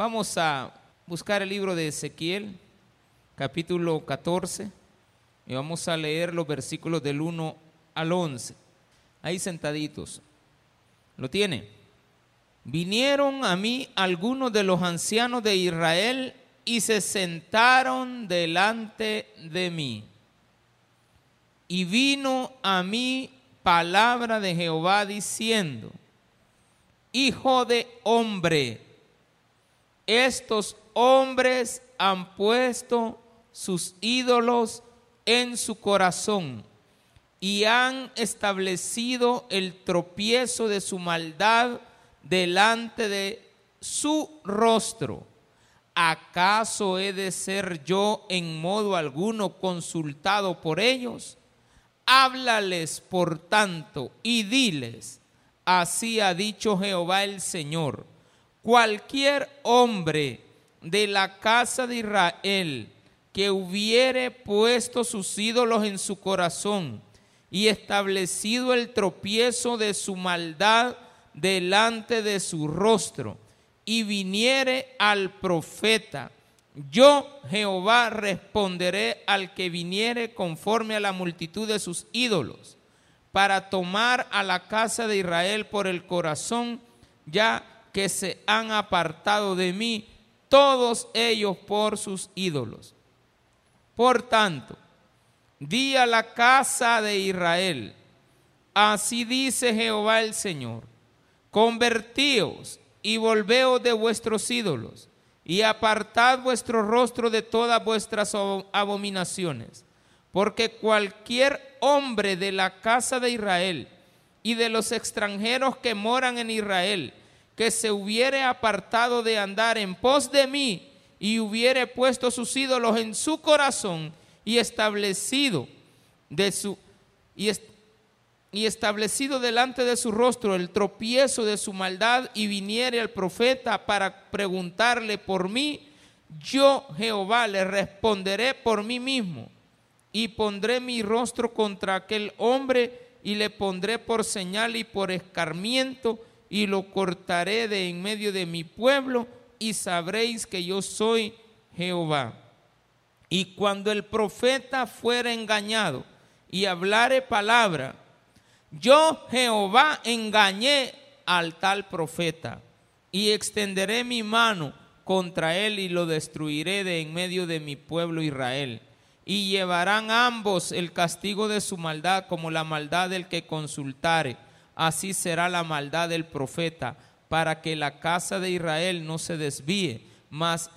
Vamos a buscar el libro de Ezequiel, capítulo 14, y vamos a leer los versículos del 1 al 11. Ahí sentaditos. ¿Lo tiene? Vinieron a mí algunos de los ancianos de Israel y se sentaron delante de mí. Y vino a mí palabra de Jehová diciendo, Hijo de hombre, estos hombres han puesto sus ídolos en su corazón y han establecido el tropiezo de su maldad delante de su rostro. ¿Acaso he de ser yo en modo alguno consultado por ellos? Háblales, por tanto, y diles, así ha dicho Jehová el Señor, cualquier hombre de la casa de Israel que hubiere puesto sus ídolos en su corazón y establecido el tropiezo de su maldad delante de su rostro, y viniere al profeta, yo Jehová responderé al que viniere conforme a la multitud de sus ídolos, para tomar a la casa de Israel por el corazón, ya que se han apartado de mí, todos ellos por sus ídolos. Por tanto, di a la casa de Israel, así dice Jehová el Señor, convertíos y volveos de vuestros ídolos y apartad vuestro rostro de todas vuestras abominaciones, porque cualquier hombre de la casa de Israel y de los extranjeros que moran en Israel, que se hubiere apartado de andar en pos de mí y hubiere puesto sus ídolos en su corazón y establecido de su y, y establecido delante de su rostro el tropiezo de su maldad y viniere al profeta para preguntarle por mí, yo Jehová le responderé por mí mismo y pondré mi rostro contra aquel hombre y le pondré por señal y por escarmiento y lo cortaré de en medio de mi pueblo y sabréis que yo soy Jehová. Y cuando el profeta fuera engañado y hablare palabra, yo Jehová engañé al tal profeta y extenderé mi mano contra él y lo destruiré de en medio de mi pueblo Israel. Y llevarán ambos el castigo de su maldad como la maldad del que consultare. Así será la maldad del profeta para que la casa de Israel no se desvíe más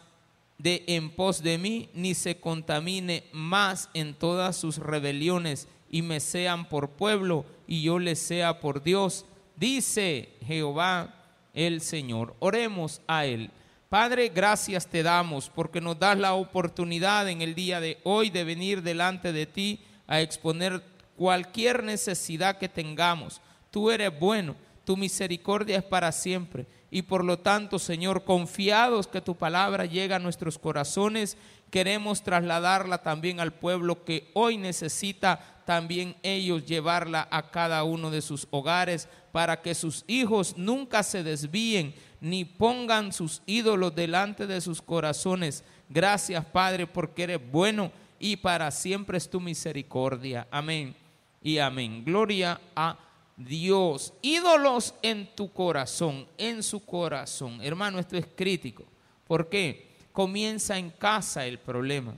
de en pos de mí, ni se contamine más en todas sus rebeliones, y me sean por pueblo, y yo les sea por Dios, dice Jehová el Señor. Oremos a Él. Padre, gracias te damos porque nos das la oportunidad en el día de hoy de venir delante de ti a exponer cualquier necesidad que tengamos. Tú eres bueno tu misericordia es para siempre. Y por lo tanto, Señor, confiados que tu palabra llega a nuestros corazones, queremos trasladarla también al pueblo que hoy necesita también ellos llevarla a cada uno de sus hogares para que sus hijos nunca se desvíen ni pongan sus ídolos delante de sus corazones. Gracias, Padre, porque eres bueno y para siempre es tu misericordia. Amén y amén. Gloria a Dios, ídolos en tu corazón, en su corazón. Hermano, esto es crítico. ¿Por qué? Comienza en casa el problema.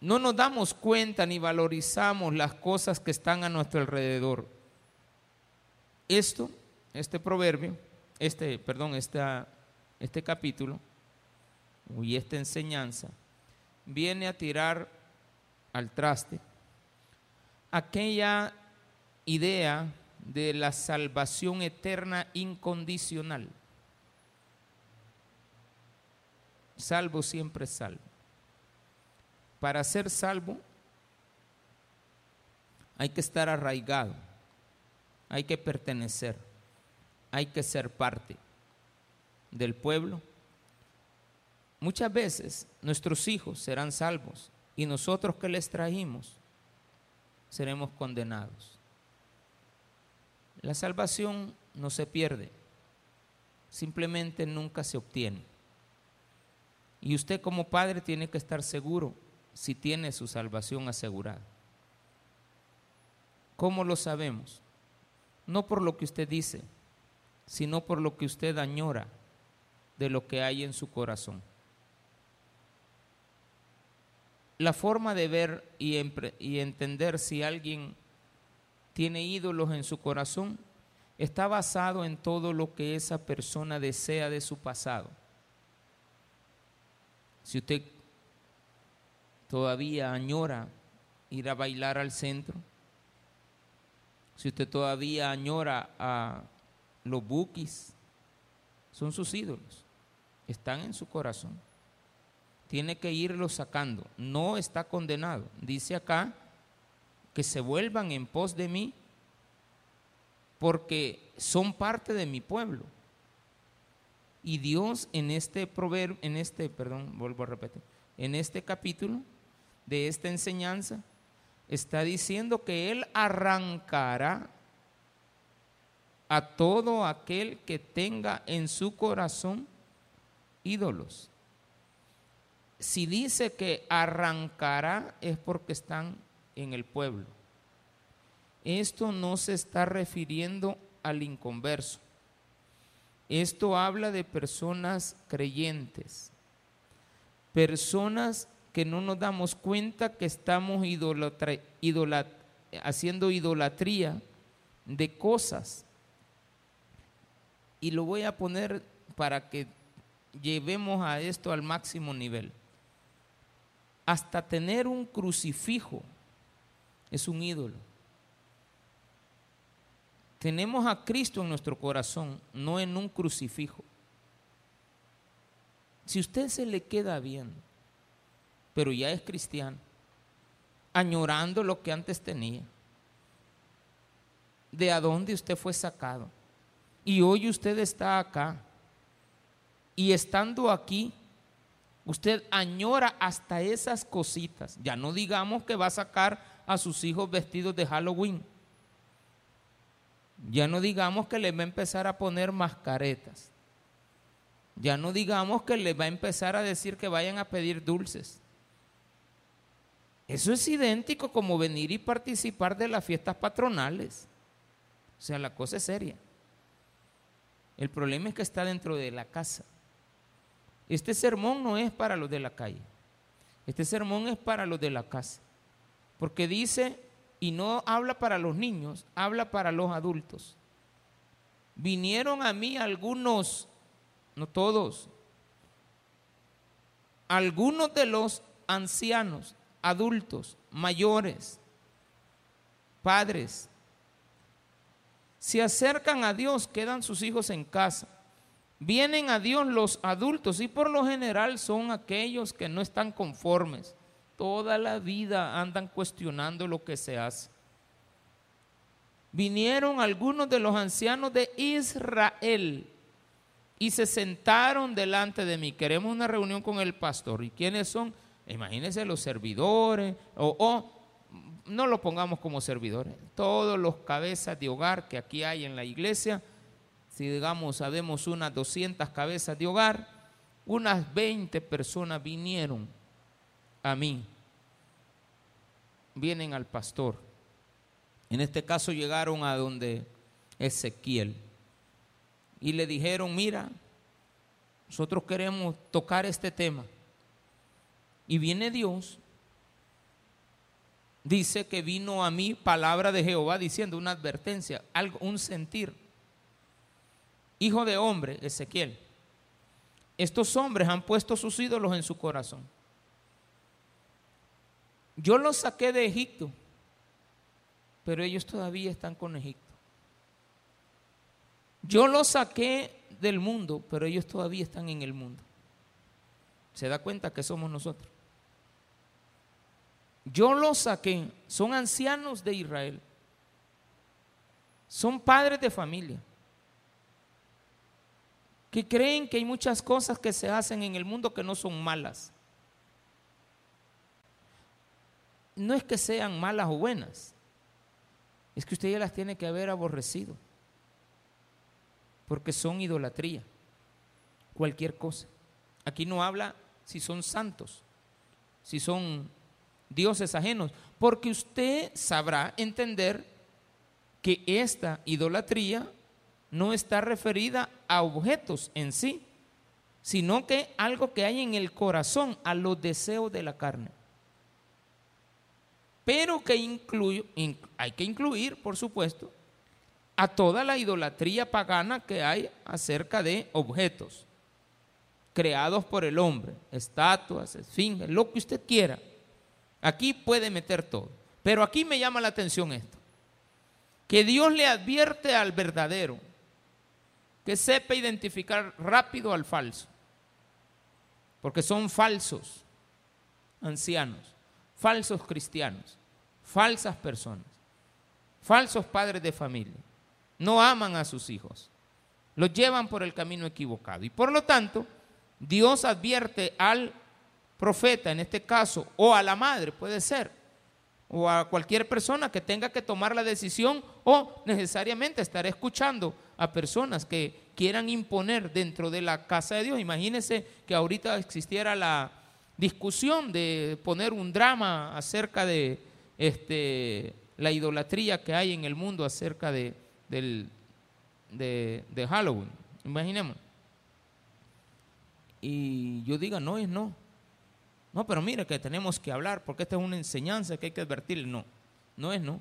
No nos damos cuenta ni valorizamos las cosas que están a nuestro alrededor. Esto, este proverbio, este, perdón, este capítulo y esta enseñanza viene a tirar al traste aquella idea de la salvación eterna incondicional. Salvo siempre salvo. Para ser salvo hay que estar arraigado, hay que pertenecer, hay que ser parte del pueblo. Muchas veces nuestros hijos serán salvos y nosotros que les trajimos seremos condenados. La salvación no se pierde, simplemente nunca se obtiene. Y usted como padre tiene que estar seguro si tiene su salvación asegurada. ¿Cómo lo sabemos? No por lo que usted dice, sino por lo que usted añora de lo que hay en su corazón. La forma de ver y, entender si alguien tiene ídolos en su corazón está basado en todo lo que esa persona desea de su pasado. Si usted todavía añora ir a bailar al centro, si usted todavía añora a los bookies, son sus ídolos, están en su corazón. Tiene que irlos sacando, no está condenado. Dice acá que se vuelvan en pos de mí porque son parte de mi pueblo. Y Dios en este proverbio, en este, perdón, vuelvo a repetir, en este capítulo de esta enseñanza, está diciendo que Él arrancará a todo aquel que tenga en su corazón ídolos. Si dice que arrancará es porque están en el pueblo. Esto no se está refiriendo al inconverso. Esto habla de personas creyentes, personas que no nos damos cuenta que estamos haciendo idolatría de cosas. Y lo voy a poner para que llevemos a esto al máximo nivel. Hasta tener un crucifijo es un ídolo. Tenemos a Cristo en nuestro corazón, no en un crucifijo. Si usted se le queda bien, pero ya es cristiano, añorando lo que antes tenía, de a dónde usted fue sacado, y hoy usted está acá, y estando aquí, usted añora hasta esas cositas. Ya no digamos que va a sacar a sus hijos vestidos de Halloween ya no digamos que le va a empezar a poner mascaretas. Ya no digamos que le va a empezar a decir que vayan a pedir dulces. Eso es idéntico como venir y participar de las fiestas patronales. O sea, la cosa es seria. El problema es que está dentro de la casa. Este sermón no es para los de la calle. Este sermón es para los de la casa. Porque dice y no habla para los niños, habla para los adultos. Vinieron a mí algunos, no todos, algunos de los ancianos, adultos, mayores, padres, se acercan a Dios, quedan sus hijos en casa. Vienen a Dios los adultos y por lo general son aquellos que no están conformes toda la vida andan cuestionando lo que se hace. Vinieron algunos de los ancianos de Israel y se sentaron delante de mí. Queremos una reunión con el pastor. ¿Y quiénes son? Imagínense los servidores o, no lo pongamos como servidores, todos los cabezas de hogar que aquí hay en la iglesia, si digamos sabemos unas 200 cabezas de hogar, unas 20 personas vinieron a mí vienen al pastor. En este caso llegaron a donde Ezequiel y le dijeron, mira, nosotros queremos tocar este tema. Y viene Dios, dice que vino a mí palabra de Jehová diciendo una advertencia, algo, un sentir. Hijo de hombre, Ezequiel, estos hombres han puesto sus ídolos en su corazón yo los saqué de Egipto, pero ellos todavía están con Egipto. Yo los saqué del mundo, pero ellos todavía están en el mundo. ¿Se da cuenta que somos nosotros? Yo los saqué, son ancianos de Israel, son padres de familia, que creen que hay muchas cosas que se hacen en el mundo que no son malas. No es que sean malas o buenas, es que usted ya las tiene que haber aborrecido, porque son idolatría, cualquier cosa. Aquí no habla si son santos, si son dioses ajenos, porque usted sabrá entender que esta idolatría no está referida a objetos en sí, sino que algo que hay en el corazón, a los deseos de la carne. Pero que incluye, hay que incluir, por supuesto, a toda la idolatría pagana que hay acerca de objetos creados por el hombre, estatuas, esfinges, lo que usted quiera. Aquí puede meter todo. Pero aquí me llama la atención esto, que Dios le advierte al verdadero, que sepa identificar rápido al falso, porque son falsos ancianos, falsos cristianos, falsas personas, falsos padres de familia no aman a sus hijos, los llevan por el camino equivocado. Y por lo tanto, Dios advierte al profeta, en este caso, o a la madre, puede ser, o a cualquier persona que tenga que tomar la decisión o necesariamente estar escuchando a personas que quieran imponer dentro de la casa de Dios. Imagínense que ahorita existiera la discusión de poner un drama acerca de este, la idolatría que hay en el mundo acerca de del, de, Halloween. Imaginemos. Y yo diga, no es no. No, pero mire que tenemos que hablar porque esta es una enseñanza que hay que advertirle. No, no es no.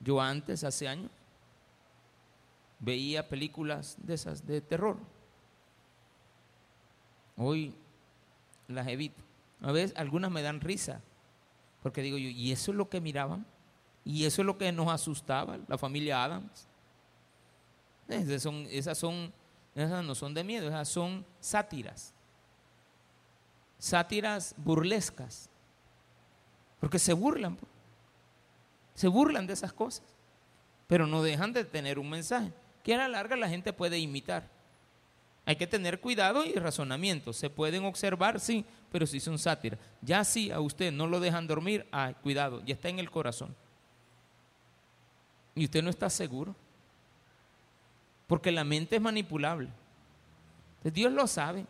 Yo antes, hace años, veía películas de esas de terror. Hoy las evito. A veces algunas me dan risa porque digo yo, ¿y eso es lo que miraban? Y eso es lo que nos asustaba, la familia Adams. Esas, son, esas, son, esas no son de miedo, esas son sátiras. Sátiras burlescas. Porque se burlan. Pues. Se burlan de esas cosas. Pero no dejan de tener un mensaje que a la larga la gente puede imitar. Hay que tener cuidado y razonamiento. Se pueden observar, sí, pero si son sátiras. Ya si a usted no lo dejan dormir, ay, cuidado, ya está en el corazón y usted no está seguro. Porque la mente es manipulable. Dios lo sabe.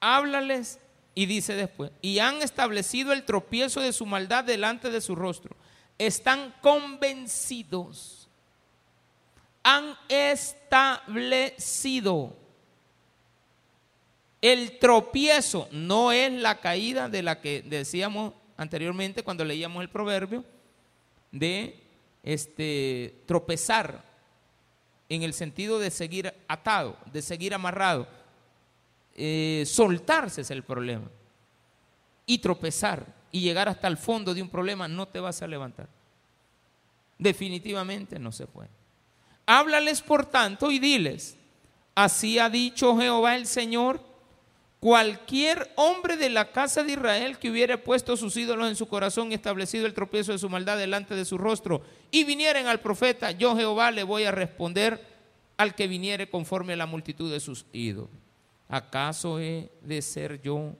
Háblales y dice después, y han establecido el tropiezo de su maldad delante de su rostro. Están convencidos. Han establecido. El tropiezo no es la caída de la que decíamos anteriormente cuando leíamos el proverbio de este, tropezar en el sentido de seguir atado, de seguir amarrado. Eh, soltarse es el problema. Y tropezar y llegar hasta el fondo de un problema no te vas a levantar. Definitivamente no se puede. Háblales por tanto y diles, así ha dicho Jehová el Señor, Cualquier hombre de la casa de Israel que hubiera puesto sus ídolos en su corazón y establecido el tropiezo de su maldad delante de su rostro y vinieren al profeta, yo Jehová le voy a responder al que viniere conforme a la multitud de sus ídolos. ¿Acaso he de ser yo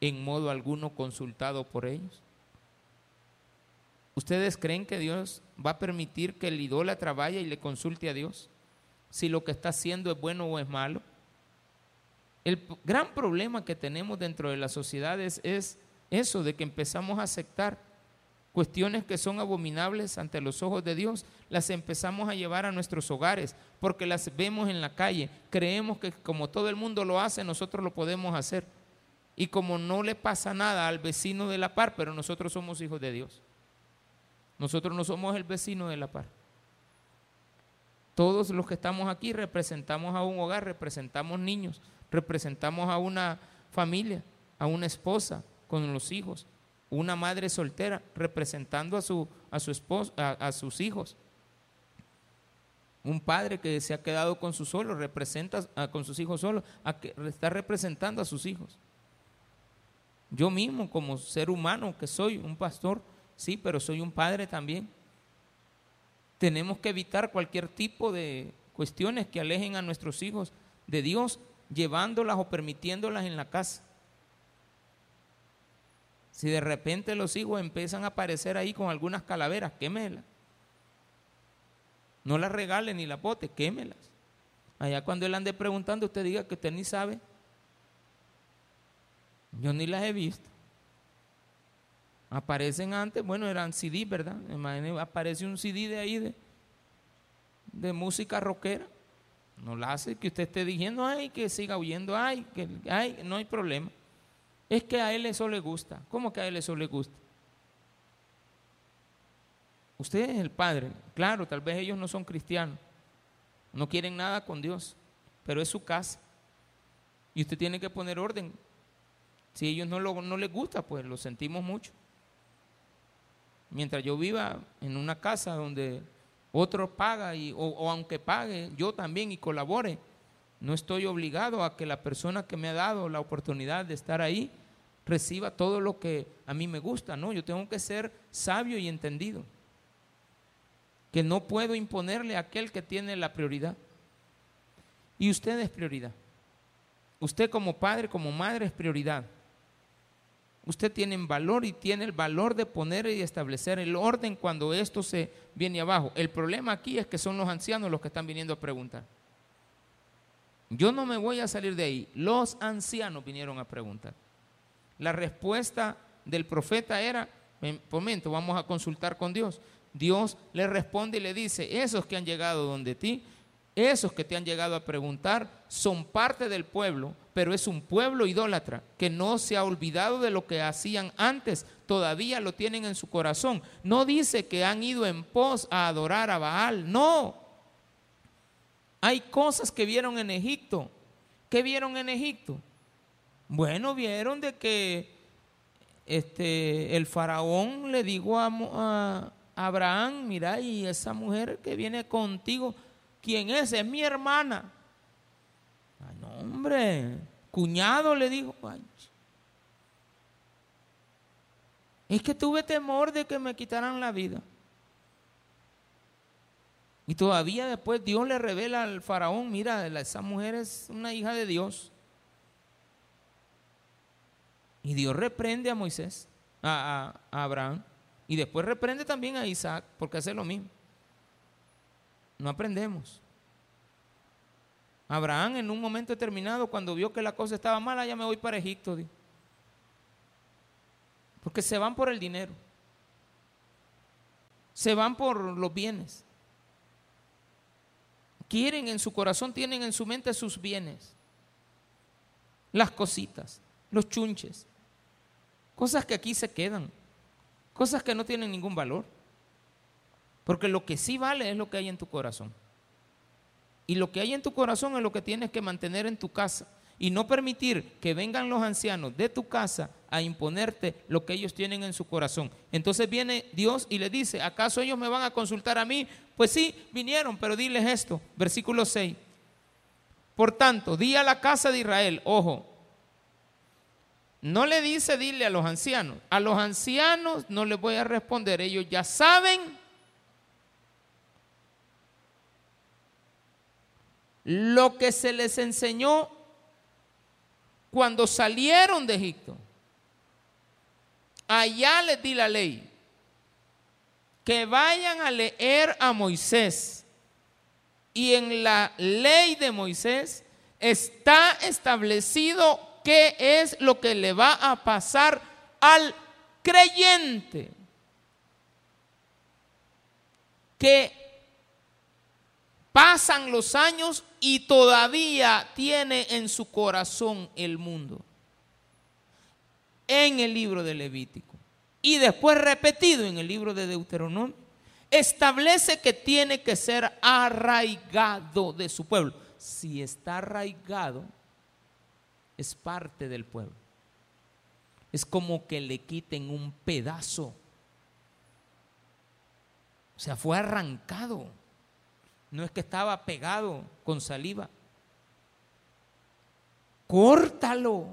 en modo alguno consultado por ellos? ¿Ustedes creen que Dios va a permitir que el idólatra vaya y le consulte a Dios? Si lo que está haciendo es bueno o es malo. El gran problema que tenemos dentro de las sociedades es eso de que empezamos a aceptar cuestiones que son abominables ante los ojos de Dios, las empezamos a llevar a nuestros hogares porque las vemos en la calle, creemos que como todo el mundo lo hace, nosotros lo podemos hacer. Y como no le pasa nada al vecino de la par, pero nosotros somos hijos de Dios. Nosotros no somos el vecino de la par. Todos los que estamos aquí representamos a un hogar, representamos niños, representamos a una familia, a una esposa con los hijos, una madre soltera representando a su, a su esposo, a, sus hijos. Un padre que se ha quedado con sus solos, representa con sus hijos solos, está representando a sus hijos. Yo mismo, como ser humano que soy, un pastor, sí, pero soy un padre también. Tenemos que evitar cualquier tipo de cuestiones que alejen a nuestros hijos de Dios llevándolas o permitiéndolas en la casa. Si de repente los hijos empiezan a aparecer ahí con algunas calaveras, quémelas. No las regalen ni las bote, quémelas. Allá cuando él ande preguntando, usted diga que usted ni sabe. Yo ni las he visto. Aparecen antes, bueno, eran CD, ¿verdad? aparece un CD de ahí de, de música rockera. No la hace que usted esté diciendo, ay, que siga huyendo, ay, que ay, no hay problema. Es que a él eso le gusta. ¿Cómo que a él eso le gusta? Usted es el padre. Claro, tal vez ellos no son cristianos. No quieren nada con Dios. Pero es su casa. Y usted tiene que poner orden. Si ellos no, lo, no les gusta, pues lo sentimos mucho. Mientras yo viva en una casa donde otro paga y, o, aunque pague, yo también y colabore, no estoy obligado a que la persona que me ha dado la oportunidad de estar ahí reciba todo lo que a mí me gusta, no, yo tengo que ser sabio y entendido, que no puedo imponerle a aquel que tiene la prioridad. Y usted es prioridad. Usted como padre, como madre es prioridad. Usted tiene valor y tiene el valor de poner y establecer el orden cuando esto se viene abajo. El problema aquí es que son los ancianos los que están viniendo a preguntar. Yo no me voy a salir de ahí. Los ancianos vinieron a preguntar. La respuesta del profeta era, momento, vamos a consultar con Dios. Dios le responde y le dice, esos que han llegado donde ti, esos que te han llegado a preguntar, son parte del pueblo pero es un pueblo idólatra que no se ha olvidado de lo que hacían antes, todavía lo tienen en su corazón. No dice que han ido en pos a adorar a Baal, no. Hay cosas que vieron en Egipto. ¿Qué vieron en Egipto? Bueno, vieron de que este, el faraón le dijo a, a Abraham, mira, y esa mujer que viene contigo, ¿quién es? Es mi hermana. Ay, no, hombre, cuñado le dijo, es que tuve temor de que me quitaran la vida. Y todavía después Dios le revela al faraón, mira, esa mujer es una hija de Dios. Y Dios reprende a Moisés, a Abraham, y después reprende también a Isaac, porque hace lo mismo. No aprendemos. Abraham en un momento determinado, cuando vio que la cosa estaba mala, ya me voy para Egipto. Porque se van por el dinero. Se van por los bienes. Quieren en su corazón, tienen en su mente sus bienes. Las cositas, los chunches. Cosas que aquí se quedan. Cosas que no tienen ningún valor. Porque lo que sí vale es lo que hay en tu corazón. Y lo que hay en tu corazón es lo que tienes que mantener en tu casa. Y no permitir que vengan los ancianos de tu casa a imponerte lo que ellos tienen en su corazón. Entonces viene Dios y le dice, ¿acaso ellos me van a consultar a mí? Pues sí, vinieron, pero diles esto, versículo 6. Por tanto, di a la casa de Israel, ojo, no le dice dile a los ancianos, a los ancianos no les voy a responder, ellos ya saben lo que se les enseñó cuando salieron de Egipto. Allá les di la ley. Que vayan a leer a Moisés. Y en la ley de Moisés está establecido qué es lo que le va a pasar al creyente. Que Pasan los años y todavía tiene en su corazón el mundo. En el libro de Levítico. Y después repetido en el libro de Deuteronomio. Establece que tiene que ser arraigado de su pueblo. Si está arraigado, es parte del pueblo. Es como que le quiten un pedazo. O sea, fue arrancado no es que estaba pegado con saliva. Córtalo.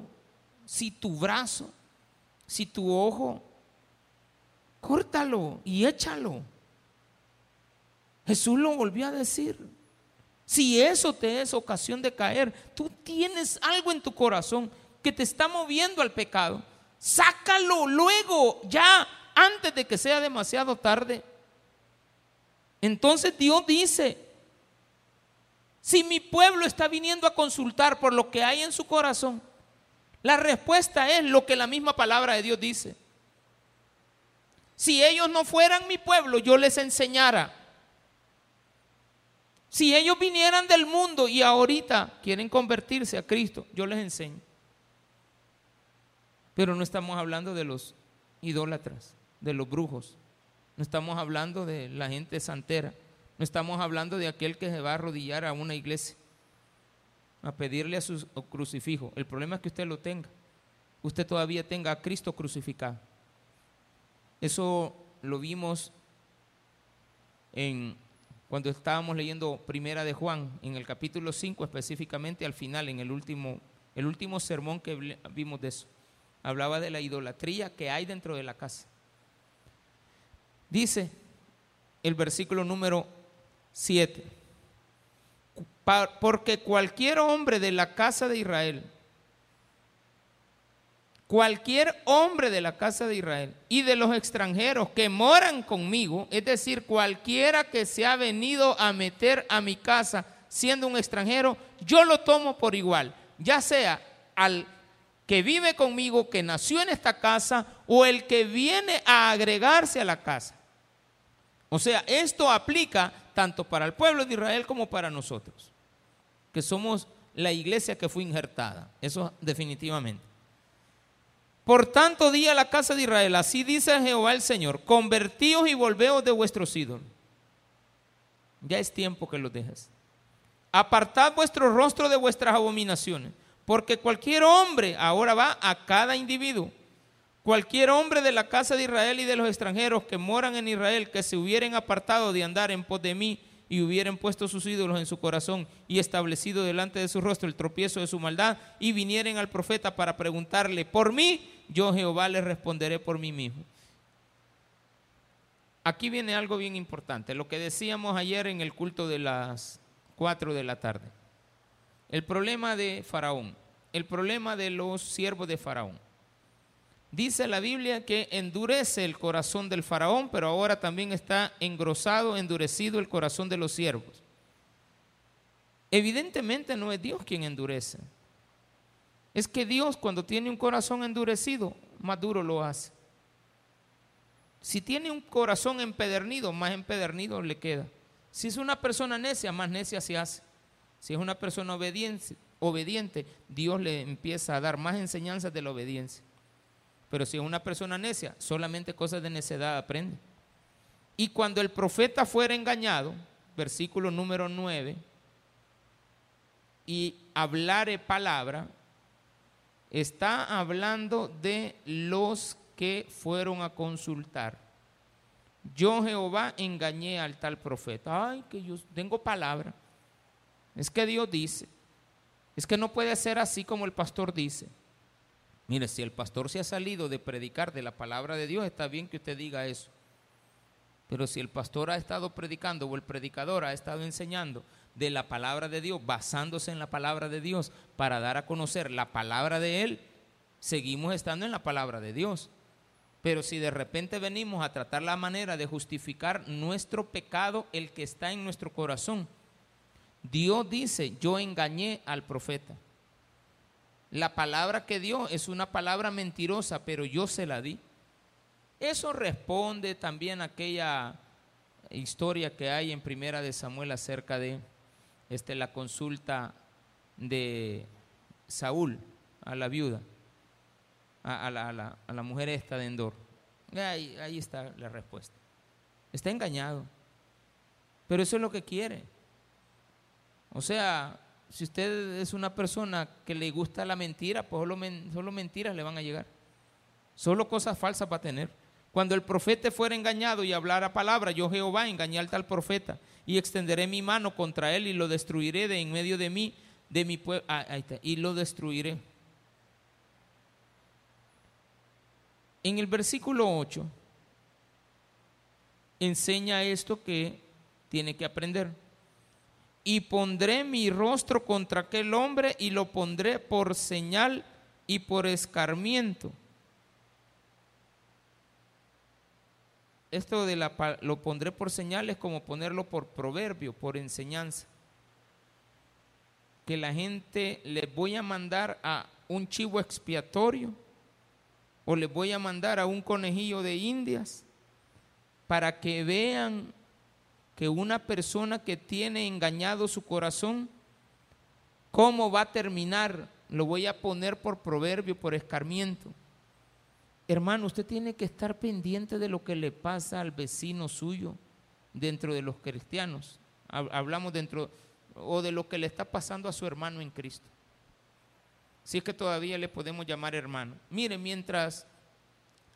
Si tu brazo, si tu ojo, córtalo y échalo. Jesús lo volvió a decir. Si eso te es ocasión de caer, tú tienes algo en tu corazón que te está moviendo al pecado. Sácalo luego, ya, antes de que sea demasiado tarde. Entonces Dios dice, Si mi pueblo está viniendo a consultar por lo que hay en su corazón, la respuesta es lo que la misma palabra de Dios dice. Si ellos no fueran mi pueblo, yo les enseñara. Si ellos vinieran del mundo y ahorita quieren convertirse a Cristo, yo les enseño. Pero no estamos hablando de los idólatras, de los brujos. No estamos hablando de la gente santera. No estamos hablando de aquel que se va a arrodillar a una iglesia a pedirle a su crucifijo. El problema es que usted lo tenga. Usted todavía tenga a Cristo crucificado. Eso lo vimos en cuando estábamos leyendo Primera de Juan, en el capítulo 5, específicamente al final, en el último, el último sermón que vimos de eso. Hablaba de la idolatría que hay dentro de la casa. Dice el versículo número 7, porque cualquier hombre de la casa de Israel, cualquier hombre de la casa de Israel y de los extranjeros que moran conmigo, es decir, cualquiera que se ha venido a meter a mi casa siendo un extranjero, yo lo tomo por igual, ya sea al que vive conmigo, que nació en esta casa, o el que viene a agregarse a la casa. O sea, esto aplica tanto para el pueblo de Israel como para nosotros, que somos la iglesia que fue injertada. Eso definitivamente. Por tanto, di a la casa de Israel, así dice Jehová el Señor, convertíos y volveos de vuestros ídolos. Ya es tiempo que los dejes. Apartad vuestro rostro de vuestras abominaciones, porque cualquier hombre, ahora va a cada individuo, Cualquier hombre de la casa de Israel y de los extranjeros que moran en Israel, que se hubieran apartado de andar en pos de mí y hubieran puesto sus ídolos en su corazón y establecido delante de su rostro el tropiezo de su maldad y vinieren al profeta para preguntarle por mí, yo Jehová les responderé por mí mismo. Aquí viene algo bien importante, lo que decíamos ayer en el culto de las 4 de la tarde. El problema de Faraón, el problema de los siervos de Faraón. Dice la Biblia que endurece el corazón del faraón, pero ahora también está engrosado, endurecido el corazón de los siervos. Evidentemente no es Dios quien endurece. Es que Dios cuando tiene un corazón endurecido, más duro lo hace. Si tiene un corazón empedernido, más empedernido le queda. Si es una persona necia, más necia se hace. Si es una persona obediente, obediente Dios le empieza a dar más enseñanzas de la obediencia. Pero si es una persona necia, solamente cosas de necedad aprende. Y cuando el profeta fuera engañado, versículo número 9, y hablare palabra, está hablando de los que fueron a consultar. Yo Jehová engañé al tal profeta. Ay, que yo tengo palabra. Es que Dios dice. Es que no puede ser así como el pastor dice. Mire, si el pastor se ha salido de predicar de la palabra de Dios, está bien que usted diga eso. Pero si el pastor ha estado predicando o el predicador ha estado enseñando de la palabra de Dios, basándose en la palabra de Dios para dar a conocer la palabra de Él, seguimos estando en la palabra de Dios. Pero si de repente venimos a tratar la manera de justificar nuestro pecado, el que está en nuestro corazón, Dios dice, yo engañé al profeta. La palabra que dio es una palabra mentirosa, pero yo se la di. Eso responde también a aquella historia que hay en Primera de Samuel acerca de este, la consulta de Saúl a la viuda, a, la, mujer esta de Endor. Ahí, ahí está la respuesta. Está engañado, pero eso es lo que quiere. O sea, si usted es una persona que le gusta la mentira, pues solo, mentiras le van a llegar. Solo cosas falsas va a tener. Cuando el profeta fuera engañado y hablara palabra, yo Jehová engañé al tal profeta y extenderé mi mano contra él y lo destruiré de en medio de mí, de mi pueblo. Ah, ahí está, y lo destruiré. En el versículo 8 enseña esto que tiene que aprender y pondré mi rostro contra aquel hombre y lo pondré por señal y por escarmiento. Esto de la, lo pondré por señal es como ponerlo por proverbio, por enseñanza. que la gente les voy a mandar a un chivo expiatorio o les voy a mandar a un conejillo de indias para que vean que una persona que tiene engañado su corazón, ¿cómo va a terminar? Lo voy a poner por proverbio, por escarmiento. Hermano, usted tiene que estar pendiente de lo que le pasa al vecino suyo dentro de los cristianos. Hablamos dentro o de lo que le está pasando a su hermano en Cristo. Si es que todavía le podemos llamar hermano. Mire, mientras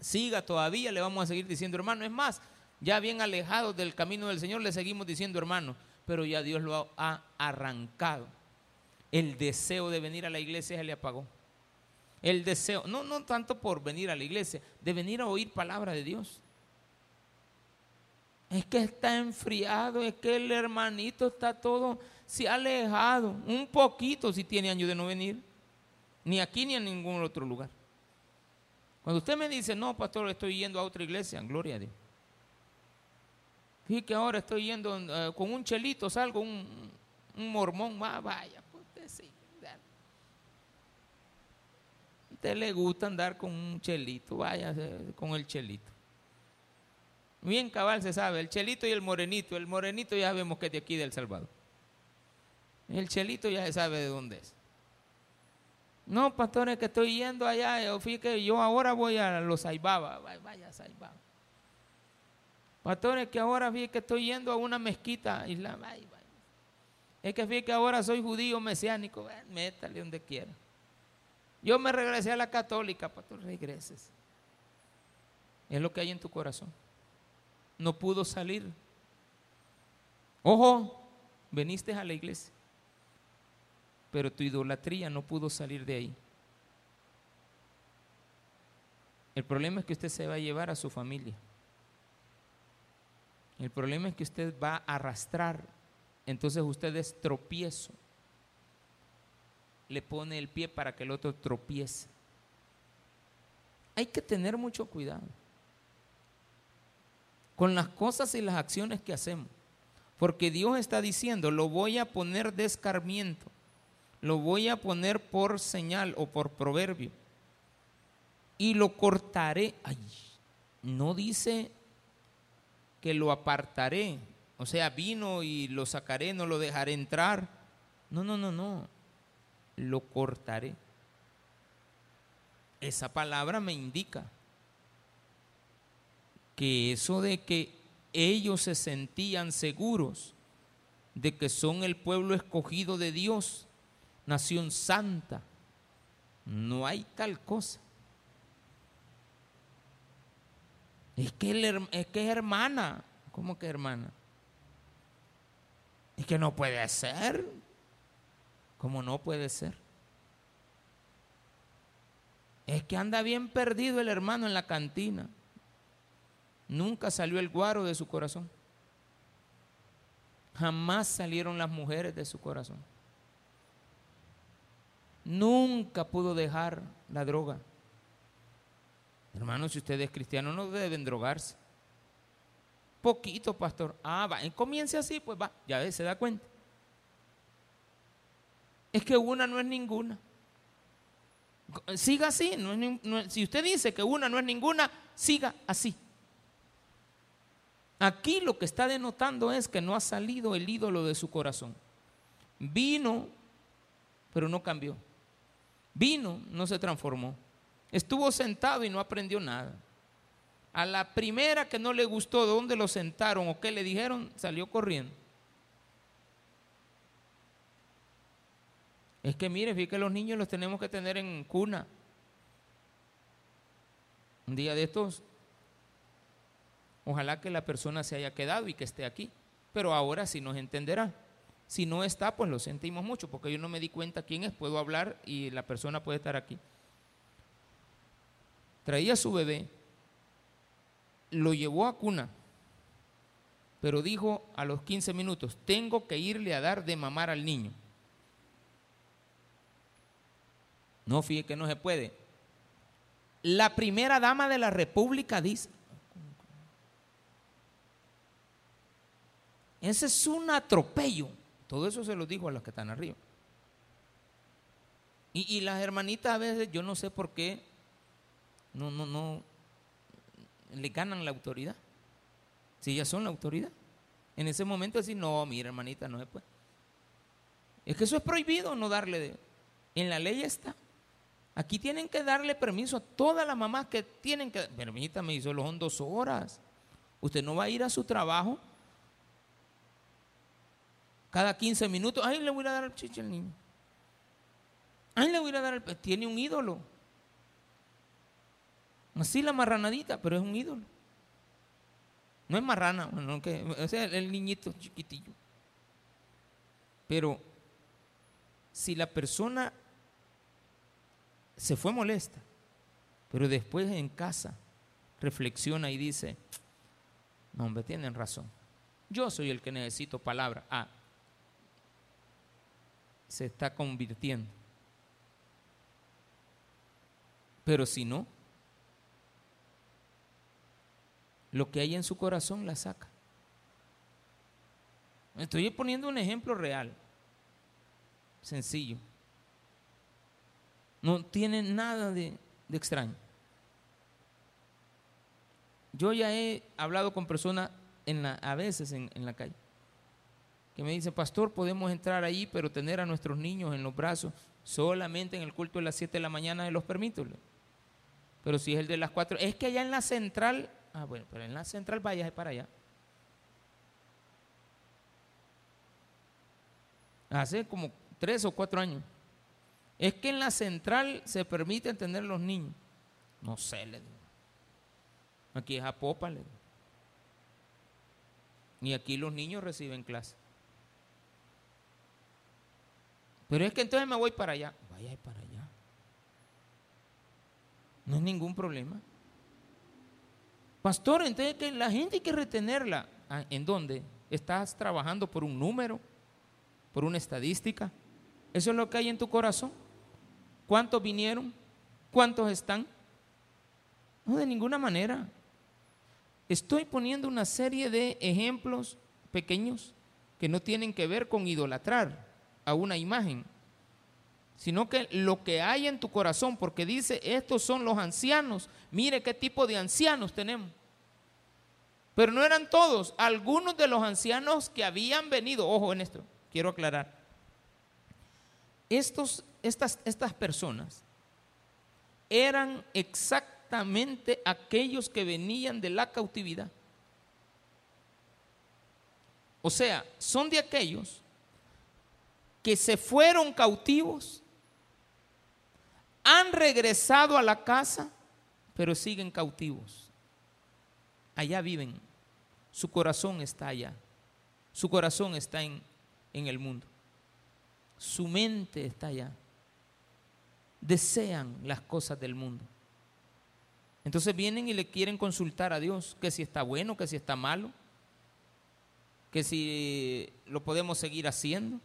siga todavía le vamos a seguir diciendo hermano. Es más, ya bien alejados del camino del Señor, le seguimos diciendo hermano, pero ya Dios lo ha arrancado. El deseo de venir a la iglesia se le apagó. El deseo, no, no tanto por venir a la iglesia, de venir a oír palabra de Dios. Es que está enfriado, es que el hermanito está todo, se ha alejado, un poquito si tiene años de no venir, ni aquí ni en ningún otro lugar. Cuando usted me dice, no, pastor, estoy yendo a otra iglesia, gloria a Dios. Fíjate que ahora estoy yendo eh, con un chelito, salgo un, mormón, va, vaya, pues usted sí. Usted le gusta andar con un chelito, vaya con el chelito. Bien cabal se sabe, el chelito y el morenito. El morenito ya vemos que es de aquí del Salvador. El chelito ya se sabe de dónde es. No, pastores, que estoy yendo allá. Yo fíjate, yo ahora voy a los Aibaba. Vaya, Aibaba. Pastores, que ahora vi que estoy yendo a una mezquita islam. Es que fíjate que ahora soy judío mesiánico. Métale donde quiera. Yo me regresé a la católica, pastor, regreses. Es lo que hay en tu corazón. No pudo salir. Ojo, veniste a la iglesia, pero tu idolatría no pudo salir de ahí. El problema es que usted se va a llevar a su familia. El problema es que usted va a arrastrar, entonces usted es tropiezo. Le pone el pie para que el otro tropiece. Hay que tener mucho cuidado con las cosas y las acciones que hacemos. Porque Dios está diciendo, lo voy a poner de escarmiento, lo voy a poner por señal o por proverbio. Y lo cortaré. Ay, no dice que lo apartaré. O sea, vino y lo sacaré, no lo dejaré entrar. No, no, no, no. Lo cortaré. Esa palabra me indica que eso de que ellos se sentían seguros de que son el pueblo escogido de Dios, nación santa, no hay tal cosa. Es que, es hermana. ¿Cómo que hermana? Es que no puede ser. ¿Cómo no puede ser? Es que anda bien perdido el hermano en la cantina. Nunca salió el guaro de su corazón. Jamás salieron las mujeres de su corazón. Nunca pudo dejar la droga. Hermanos, si usted es cristiano, no deben drogarse. Poquito, pastor. Ah, va, comience así, pues va, ya se da cuenta. Es que una no es ninguna. Siga así. si usted dice que una no es ninguna, siga así. Aquí lo que está denotando es que no ha salido el ídolo de su corazón. Vino, pero no cambió. Vino, no se transformó. Estuvo sentado y no aprendió nada. A la primera que no le gustó de dónde lo sentaron o qué le dijeron, salió corriendo. Es que mire, fíjate que los niños los tenemos que tener en cuna. Un día de estos Ojalá que la persona se haya quedado y que esté aquí. Pero ahora sí nos entenderá. Si no está, pues lo sentimos mucho, porque yo no me di cuenta quién es, puedo hablar y la persona puede estar aquí. Traía a su bebé, lo llevó a cuna, pero dijo a los 15 minutos, tengo que irle a dar de mamar al niño. No, fíjate que no se puede. La primera dama de la República dice, Ese es un atropello. Todo eso se lo digo a los que están arriba. Y, y las hermanitas a veces, yo no sé por qué, no, no, no, le ganan la autoridad. Si ellas son la autoridad. En ese momento decir, no, mira hermanita, no se puede. Es que eso es prohibido no darle. En la ley está. Aquí tienen que darle permiso a todas las mamás que tienen que. Hermanita, me hizo los son dos horas. Usted no va a ir a su trabajo cada 15 minutos. Ay, le voy a dar el chiche al niño. Ay, le voy a dar el. Tiene un ídolo. Así la marranadita, pero es un ídolo. No es marrana, bueno, que, sea, el niñito chiquitillo. Pero si la persona se fue molesta, pero después en casa reflexiona y dice, no, hombre, tienen razón. Yo soy el que necesito palabra. Ah, se está convirtiendo. Pero si no, lo que hay en su corazón la saca. Estoy poniendo un ejemplo real, sencillo. No tiene nada de, extraño. Yo ya he hablado con personas a veces en, en, la calle que me dicen, pastor, podemos entrar ahí, pero tener a nuestros niños en los brazos solamente en el culto de las 7 de la mañana de los permito. Pero si es el de las 4, es que allá en la central Ah, bueno, pero en la central vaya para allá. Hace como tres o cuatro años. Es que en la central se permite tener los niños. No sé, le digo. Aquí es a popa, le digo. Y aquí los niños reciben clase. Pero es que entonces me voy para allá. Vaya para allá. No es ningún problema. Pastor, entonces que la gente hay que retenerla. Ah, ¿En dónde? ¿Estás trabajando por un número? ¿Por una estadística? ¿Eso es lo que hay en tu corazón? ¿Cuántos vinieron? ¿Cuántos están? No, de ninguna manera. Estoy poniendo una serie de ejemplos pequeños que no tienen que ver con idolatrar a una imagen, sino que lo que hay en tu corazón, porque dice, estos son los ancianos, mire qué tipo de ancianos tenemos. Pero no eran todos, algunos de los ancianos que habían venido, ojo en esto, quiero aclarar, estos, estas, estas personas eran exactamente aquellos que venían de la cautividad. O sea, son de aquellos que se fueron cautivos han regresado a la casa, pero siguen cautivos. Allá viven. Su corazón está allá. Su corazón está en, en el mundo. Su mente está allá. Desean las cosas del mundo. Entonces vienen y le quieren consultar a Dios que si está bueno, que si está malo, que si lo podemos seguir haciendo,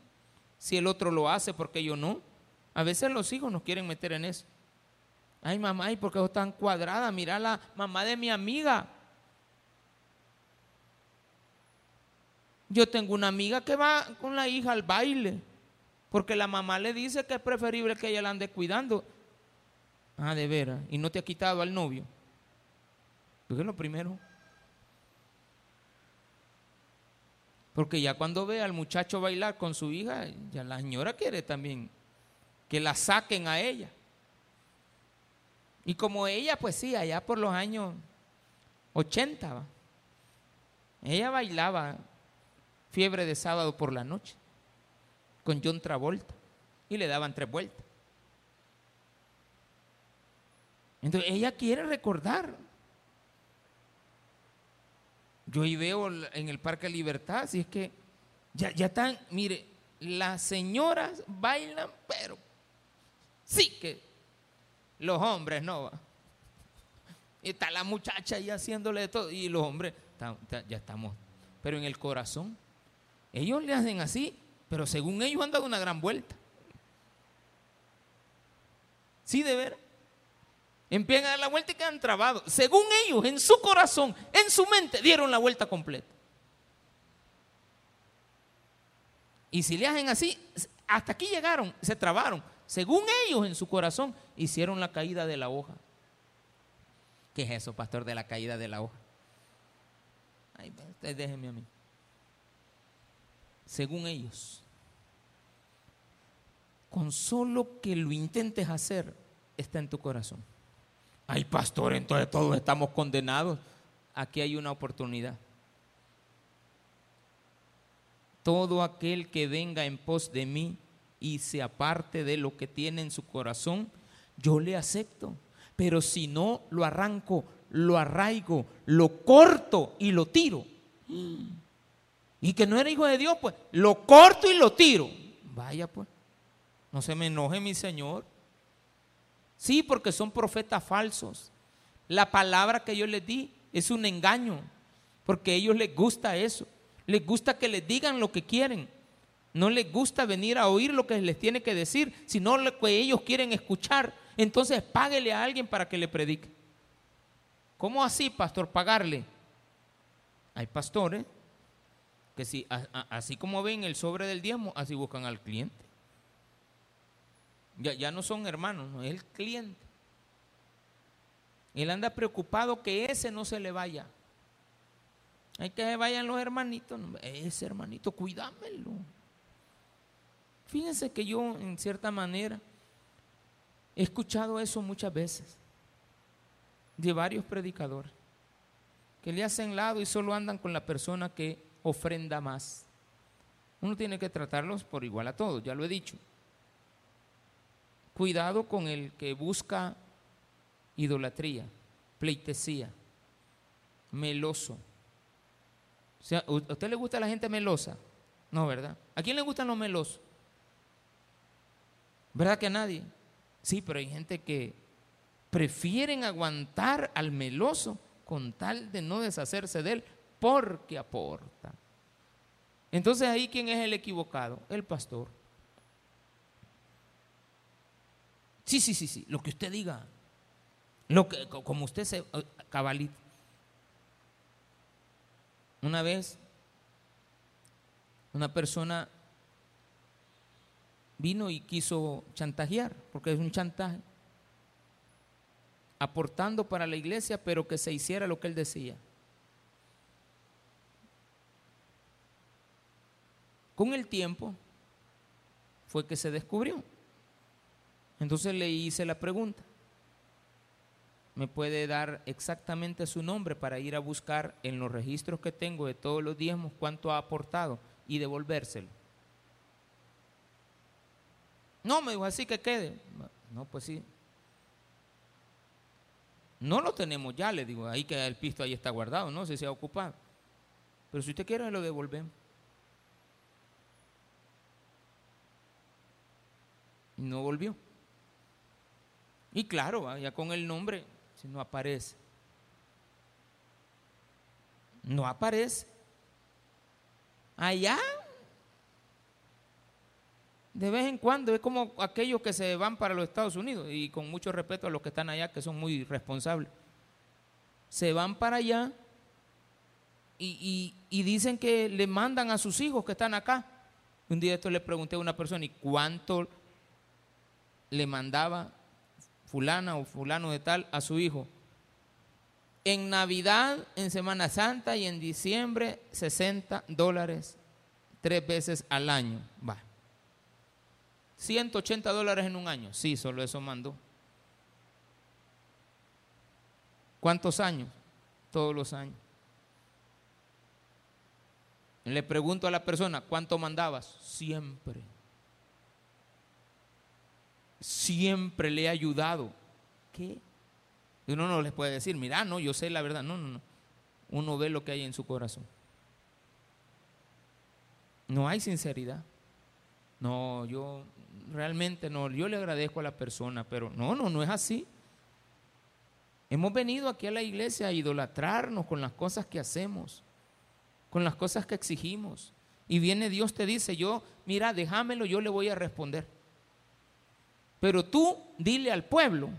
si el otro lo hace, porque yo no? A veces los hijos nos quieren meter en eso. Ay, mamá, ¿y por qué están cuadrada? Mira la mamá de mi amiga. Yo tengo una amiga que va con la hija al baile, porque la mamá le dice que es preferible que ella la ande cuidando. Ah, de veras, y no te ha quitado al novio. Porque es lo primero. Porque ya cuando ve al muchacho bailar con su hija, ya la señora quiere también que la saquen a ella. Y como ella, pues sí, allá por los años 80, ella bailaba fiebre de sábado por la noche con John Travolta y le daban tres vueltas. Entonces ella quiere recordar. Yo ahí veo en el Parque Libertad, si es que ya, ya están, mire, las señoras bailan, pero Sí que los hombres no. Está la muchacha ahí haciéndole todo. Y los hombres, ya estamos. Pero en el corazón, ellos le hacen así, pero según ellos han dado una gran vuelta. Sí, de ver. Empiezan a dar la vuelta y quedan trabados. Según ellos, en su corazón, en su mente, dieron la vuelta completa. Y si le hacen así, hasta aquí llegaron, se trabaron según ellos en su corazón, hicieron la caída de la hoja. ¿Qué es eso, pastor, de la caída de la hoja? Ay, déjenme a mí. Según ellos, con solo que lo intentes hacer, está en tu corazón. Ay, pastor, entonces todos estamos condenados. Aquí hay una oportunidad. Todo aquel que venga en pos de mí y se aparte de lo que tiene en su corazón, yo le acepto. Pero si no, lo arranco, lo arraigo, lo corto y lo tiro. Y que no era hijo de Dios, pues lo corto y lo tiro. Vaya pues, no se me enoje mi Señor. Sí, porque son profetas falsos. La palabra que yo les di es un engaño, porque a ellos les gusta eso. Les gusta que les digan lo que quieren. No les gusta venir a oír lo que les tiene que decir, sino lo que ellos quieren escuchar. Entonces páguele a alguien para que le predique. ¿Cómo así, pastor, pagarle? Hay pastores que si, así como ven el sobre del diezmo, así buscan al cliente. Ya, ya no son hermanos, no, es el cliente. Él anda preocupado que ese no se le vaya. Hay que vayan los hermanitos. Ese hermanito, cuídamelo. Fíjense que yo, en cierta manera, he escuchado eso muchas veces de varios predicadores que le hacen lado y solo andan con la persona que ofrenda más. Uno tiene que tratarlos por igual a todos, ya lo he dicho. Cuidado con el que busca idolatría, pleitesía, meloso. O sea, ¿A usted le gusta la gente melosa? No, ¿verdad? ¿A quién le gustan los melosos? ¿Verdad que a nadie? Sí, pero hay gente que prefieren aguantar al meloso con tal de no deshacerse de él porque aporta. Entonces ahí quién es el equivocado? El pastor. Sí, sí, sí, sí, lo que usted diga. Lo que, como usted se eh, cabalita. Una vez una persona vino y quiso chantajear, porque es un chantaje, aportando para la iglesia, pero que se hiciera lo que él decía. Con el tiempo fue que se descubrió. Entonces le hice la pregunta. ¿Me puede dar exactamente su nombre para ir a buscar en los registros que tengo de todos los diezmos cuánto ha aportado y devolvérselo? No, me dijo así que quede. No, pues sí. No lo tenemos ya, le digo, ahí que el pisto ahí está guardado, no si se ha ocupado. Pero si usted quiere, lo devolvemos. Y no volvió. Y claro, ya con el nombre, si no aparece. No aparece. Allá, de vez en cuando, es como aquellos que se van para los Estados Unidos, y con mucho respeto a los que están allá, que son muy responsables. Se van para allá y, y dicen que le mandan a sus hijos que están acá. Un día esto le pregunté a una persona, ¿y cuánto le mandaba fulana o fulano de tal a su hijo. En Navidad, en Semana Santa y en diciembre, 60 dólares tres veces al año. Va. 180 dólares en un año. Sí, solo eso mandó. ¿Cuántos años? Todos los años. Le pregunto a la persona, ¿cuánto mandabas? Siempre siempre le he ayudado. ¿Qué? Uno no les puede decir, mira, no, yo sé la verdad. No, no, no. Uno ve lo que hay en su corazón. No hay sinceridad. No, yo realmente no, yo le agradezco a la persona, pero no, no, no es así. Hemos venido aquí a la iglesia a idolatrarnos con las cosas que hacemos, con las cosas que exigimos. Y viene Dios te dice, yo, mira, déjamelo, yo le voy a responder. Pero tú dile al pueblo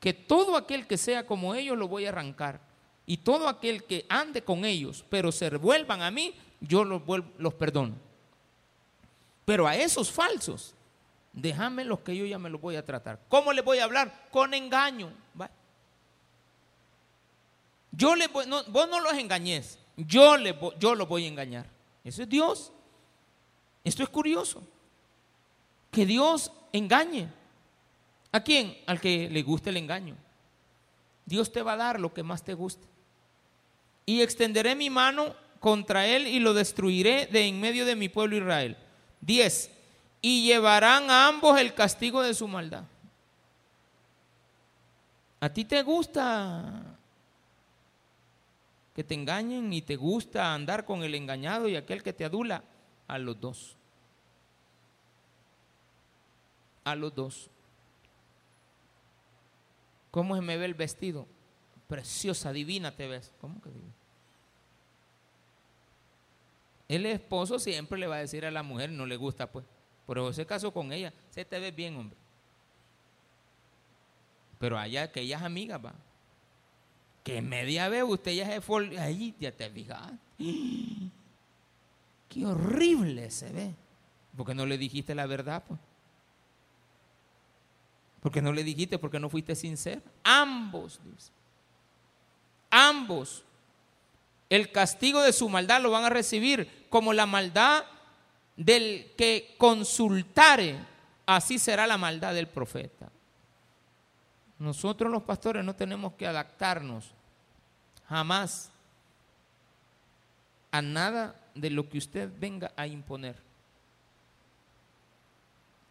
que todo aquel que sea como ellos lo voy a arrancar. Y todo aquel que ande con ellos, pero se vuelvan a mí, yo los, los perdono. Pero a esos falsos, Déjame los que yo ya me los voy a tratar. ¿Cómo les voy a hablar? Con engaño. Yo le voy, no, vos no los engañes. Yo, le, yo los voy a engañar. Eso es Dios. Esto es curioso. Que Dios engañe. ¿A quién? Al que le guste el engaño. Dios te va a dar lo que más te guste. Y extenderé mi mano contra él y lo destruiré de en medio de mi pueblo Israel. 10. Y llevarán a ambos el castigo de su maldad. ¿A ti te gusta que te engañen y te gusta andar con el engañado y aquel que te adula? A los dos. A los dos. ¿Cómo se me ve el vestido? Preciosa, divina te ves. ¿Cómo que divina? El esposo siempre le va a decir a la mujer, no le gusta pues. Pero se casó con ella, se te ve bien, hombre. Pero allá, que ella es amiga, va. Que media vez usted ya se fue, ahí ya te fijas. Qué horrible se ve. Porque no le dijiste la verdad, pues. Porque no le dijiste, porque no fuiste sincero. Ambos, dice. Ambos. El castigo de su maldad lo van a recibir como la maldad del que consultare. Así será la maldad del profeta. Nosotros los pastores no tenemos que adaptarnos jamás a nada de lo que usted venga a imponer.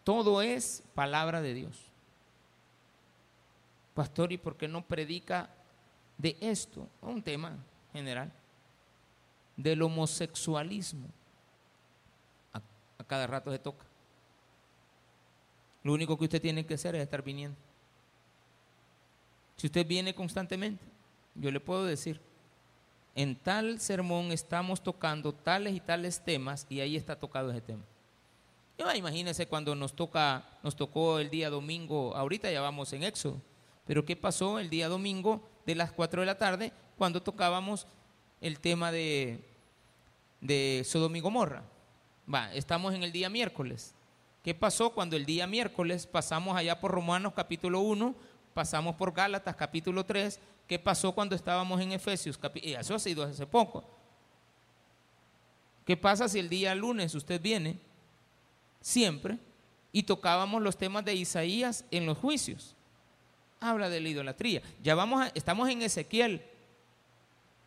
Todo es palabra de Dios. Pastor, ¿y por qué no predica de esto? Un tema general. Del homosexualismo. A, cada rato se toca. Lo único que usted tiene que hacer es estar viniendo. Si usted viene constantemente, yo le puedo decir, en tal sermón estamos tocando tales y tales temas y ahí está tocado ese tema. Imagínense cuando nos toca, nos tocó el día domingo, ahorita ya vamos en Éxodo pero ¿qué pasó el día domingo de las 4 de la tarde cuando tocábamos el tema de, de Sodom y Gomorra? Va, estamos en el día miércoles. ¿Qué pasó cuando el día miércoles pasamos allá por Romanos capítulo 1, pasamos por Gálatas capítulo 3? ¿Qué pasó cuando estábamos en Efesios? Y eso ha sido hace poco. ¿Qué pasa si el día lunes usted viene siempre y tocábamos los temas de Isaías en los juicios? habla de la idolatría. Ya vamos a, estamos en Ezequiel.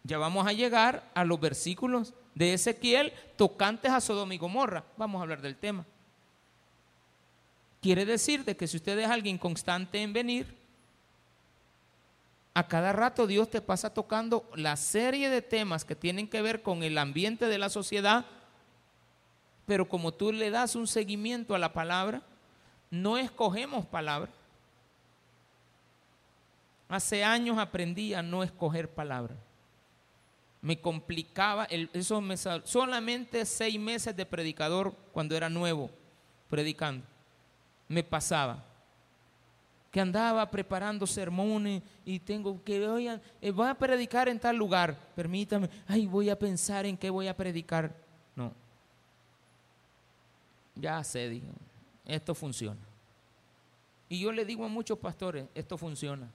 Ya vamos a llegar a los versículos de Ezequiel tocantes a Sodoma y Gomorra. Vamos a hablar del tema. Quiere decir de que si usted es alguien constante en venir, a cada rato Dios te pasa tocando la serie de temas que tienen que ver con el ambiente de la sociedad, pero como tú le das un seguimiento a la palabra, no escogemos palabras Hace años aprendí a no escoger palabras. Me complicaba, eso me solamente seis meses de predicador cuando era nuevo predicando. Me pasaba que andaba preparando sermones y tengo que, oigan, eh, voy a predicar en tal lugar, permítame, ay, voy a pensar en qué voy a predicar. No. Ya sé, dije, esto funciona. Y yo le digo a muchos pastores, esto funciona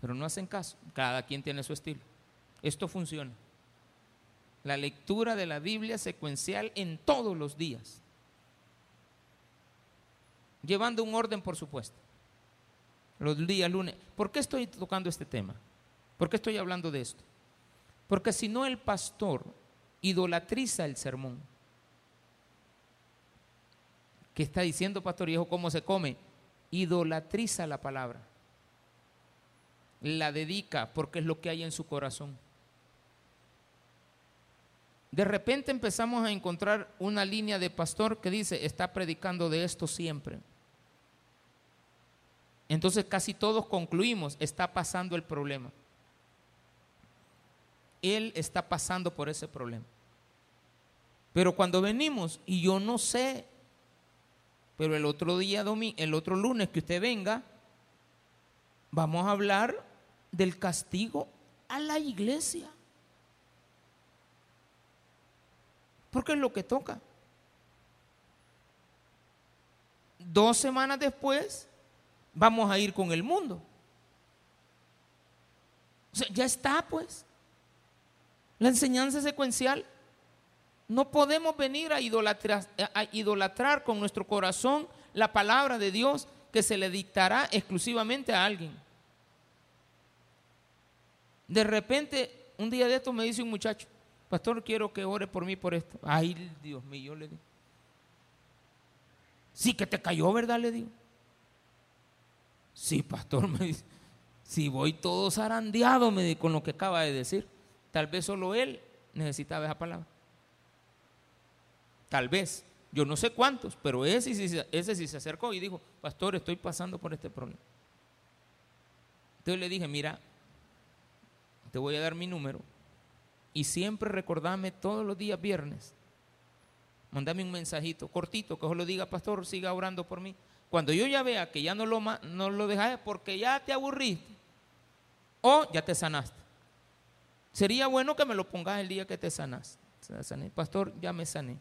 pero no hacen caso. Cada quien tiene su estilo. Esto funciona. La lectura de la Biblia secuencial en todos los días. Llevando un orden, por supuesto. Los días lunes. ¿Por qué estoy tocando este tema? ¿Por qué estoy hablando de esto? Porque si no el pastor idolatriza el sermón. ¿Qué está diciendo, pastor hijo? ¿Cómo se come? Idolatriza la palabra la dedica porque es lo que hay en su corazón. De repente empezamos a encontrar una línea de pastor que dice, está predicando de esto siempre. Entonces casi todos concluimos, está pasando el problema. Él está pasando por ese problema. Pero cuando venimos, y yo no sé, pero el otro día, el otro lunes que usted venga, vamos a hablar del castigo a la iglesia. Porque es lo que toca. dos semanas después vamos a ir con el mundo. Ya está pues. La enseñanza secuencial. No podemos venir a idolatrar, a idolatrar con nuestro corazón la palabra de Dios que se le dictará exclusivamente a alguien. De repente, un día de esto me dice un muchacho, pastor, quiero que ore por mí por esto. Ay, Dios mío, le digo. Sí, que te cayó, ¿verdad? Le digo. Sí, pastor, me dice. Si voy todo zarandeado me con lo que acaba de decir. Tal vez solo él necesitaba esa palabra. Tal vez. Yo no sé cuántos, pero ese, ese sí se acercó y dijo, pastor, estoy pasando por este problema. Entonces le dije, mira, te voy a dar mi número y siempre recordame todos los días viernes. Mándame un mensajito cortito que os lo diga, pastor, siga orando por mí. Cuando yo ya vea que ya no lo, no lo dejas porque ya te aburriste o ya te sanaste. Sería bueno que me lo pongas el día que te sanaste. Pastor, ya me sané.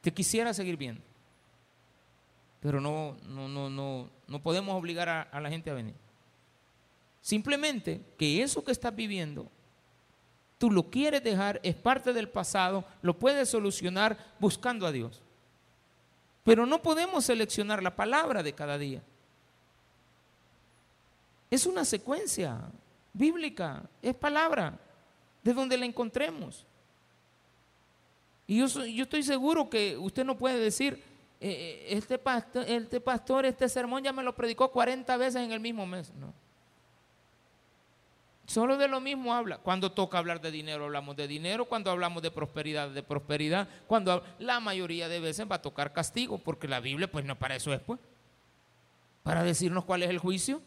Te quisiera seguir viendo. Pero no, no, no, no, no podemos obligar a la gente a venir. Simplemente que eso que estás viviendo, tú lo quieres dejar, es parte del pasado, lo puedes solucionar buscando a Dios. Pero no podemos seleccionar la palabra de cada día. Es una secuencia bíblica, es palabra, de donde la encontremos. Y yo, yo estoy seguro que usted no puede decir, eh, eh, este, pastor, este pastor, este sermón ya me lo predicó 40 veces en el mismo mes. No. Solo de lo mismo habla. Cuando toca hablar de dinero, hablamos de dinero. Cuando hablamos de prosperidad, de prosperidad. Cuando la mayoría de veces va a tocar castigo, porque la Biblia, pues no para eso es, pues. Para decirnos cuál es el juicio.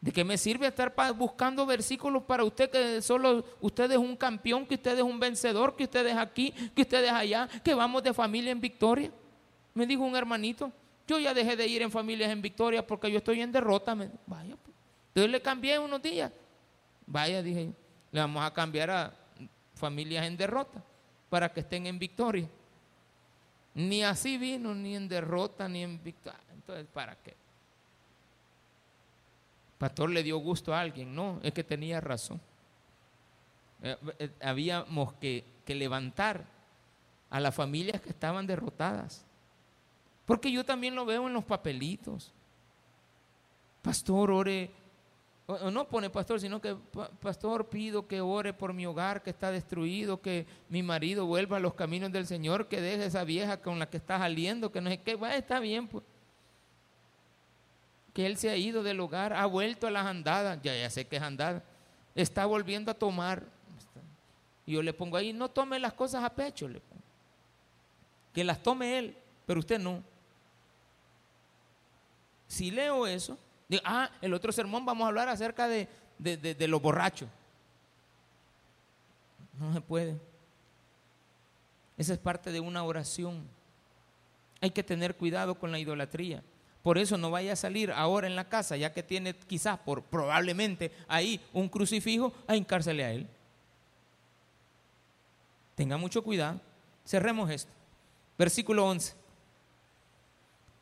¿De qué me sirve estar buscando versículos para usted que solo usted es un campeón, que usted es un vencedor, que usted es aquí, que usted es allá, que vamos de familia en victoria? Me dijo un hermanito, yo ya dejé de ir en familias en victoria porque yo estoy en derrota. Vaya, pues. Entonces le cambié unos días. Vaya, dije, le vamos a cambiar a familias en derrota para que estén en victoria. Ni así vino, ni en derrota, ni en victoria. Entonces, ¿para qué? pastor le dio gusto a alguien, no, es que tenía razón. Eh, eh, habíamos que, que levantar a las familias que estaban derrotadas. Porque yo también lo veo en los papelitos. Pastor, ore. O no pone pastor, sino que pastor pido que ore por mi hogar que está destruido, que mi marido vuelva a los caminos del Señor, que deje esa vieja con la que está saliendo, que no sé qué, bueno, está bien, pues. Que él se ha ido del hogar, ha vuelto a las andadas, ya, ya sé que es andada, está volviendo a tomar. Y yo le pongo ahí, no tome las cosas a pecho, que las tome él, pero usted no. Si leo eso, ah, el otro sermón vamos a hablar acerca de, de los borrachos. No se puede. Esa es parte de una oración. Hay que tener cuidado con la idolatría. Por eso no vaya a salir ahora en la casa, ya que tiene quizás por probablemente ahí un crucifijo, a hincársele a él. Tenga mucho cuidado. Cerremos esto. Versículo 11.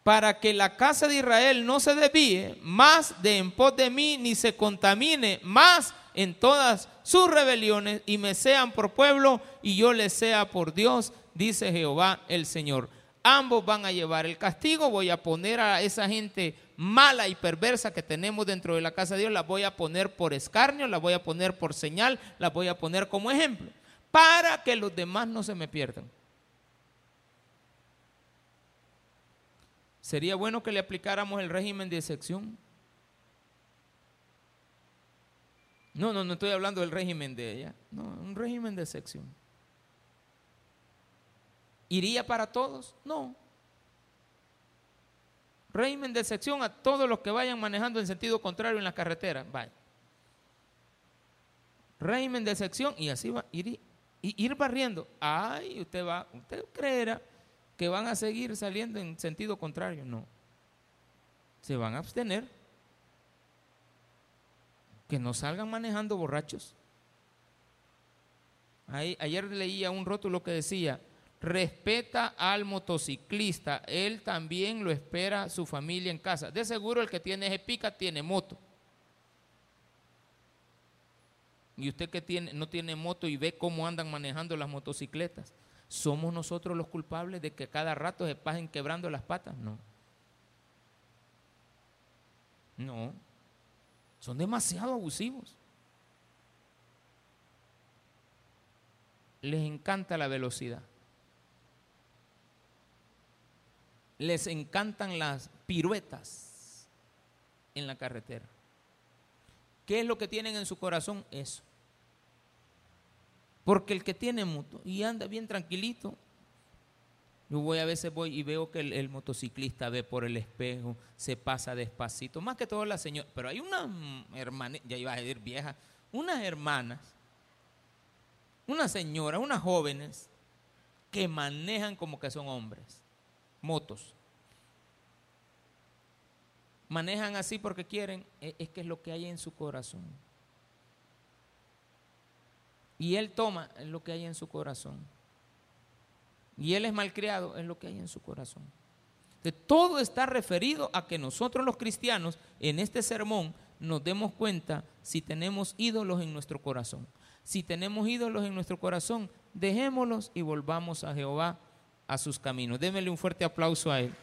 Para que la casa de Israel no se desvíe más de en pos de mí, ni se contamine más en todas sus rebeliones, y me sean por pueblo, y yo les sea por Dios, dice Jehová el Señor ambos van a llevar el castigo. Voy a poner a esa gente mala y perversa que tenemos dentro de la casa de Dios, la voy a poner por escarnio, la voy a poner por señal, la voy a poner como ejemplo, para que los demás no se me pierdan. Sería bueno que le aplicáramos el régimen de excepción. No, no, no estoy hablando del régimen de ella, no, un régimen de excepción. ¿Iría para todos? No. Régimen de excepción a todos los que vayan manejando en sentido contrario en la carretera. Vaya. Régimen de excepción y así va. Ir, ir barriendo. Ay, usted va, usted creerá que van a seguir saliendo en sentido contrario. No. Se van a abstener. Que no salgan manejando borrachos. ayer leía un rótulo que decía, respeta al motociclista, él también lo espera su familia en casa. De seguro el que tiene ese pica tiene moto. Y usted que tiene, no tiene moto y ve cómo andan manejando las motocicletas, ¿somos nosotros los culpables de que cada rato se pasen quebrando las patas? No. No. Son demasiado abusivos. Les encanta la velocidad. Les encantan las piruetas en la carretera. ¿Qué es lo que tienen en su corazón? Eso. Porque el que tiene moto y anda bien tranquilito, yo voy a veces voy y veo que el, motociclista ve por el espejo, se pasa despacito, más que todo la señora, pero hay una hermana, ya iba a decir vieja, unas hermanas, una señora, unas jóvenes que manejan como que son hombres, motos. Manejan así porque quieren, e, es que es lo que hay en su corazón. Y él toma lo que hay en su corazón. Y él es malcriado en lo que hay en su corazón. De todo está referido a que nosotros los cristianos en este sermón nos demos cuenta si tenemos ídolos en nuestro corazón. Si tenemos ídolos en nuestro corazón, dejémoslos y volvamos a Jehová a sus caminos. Démele un fuerte aplauso a él.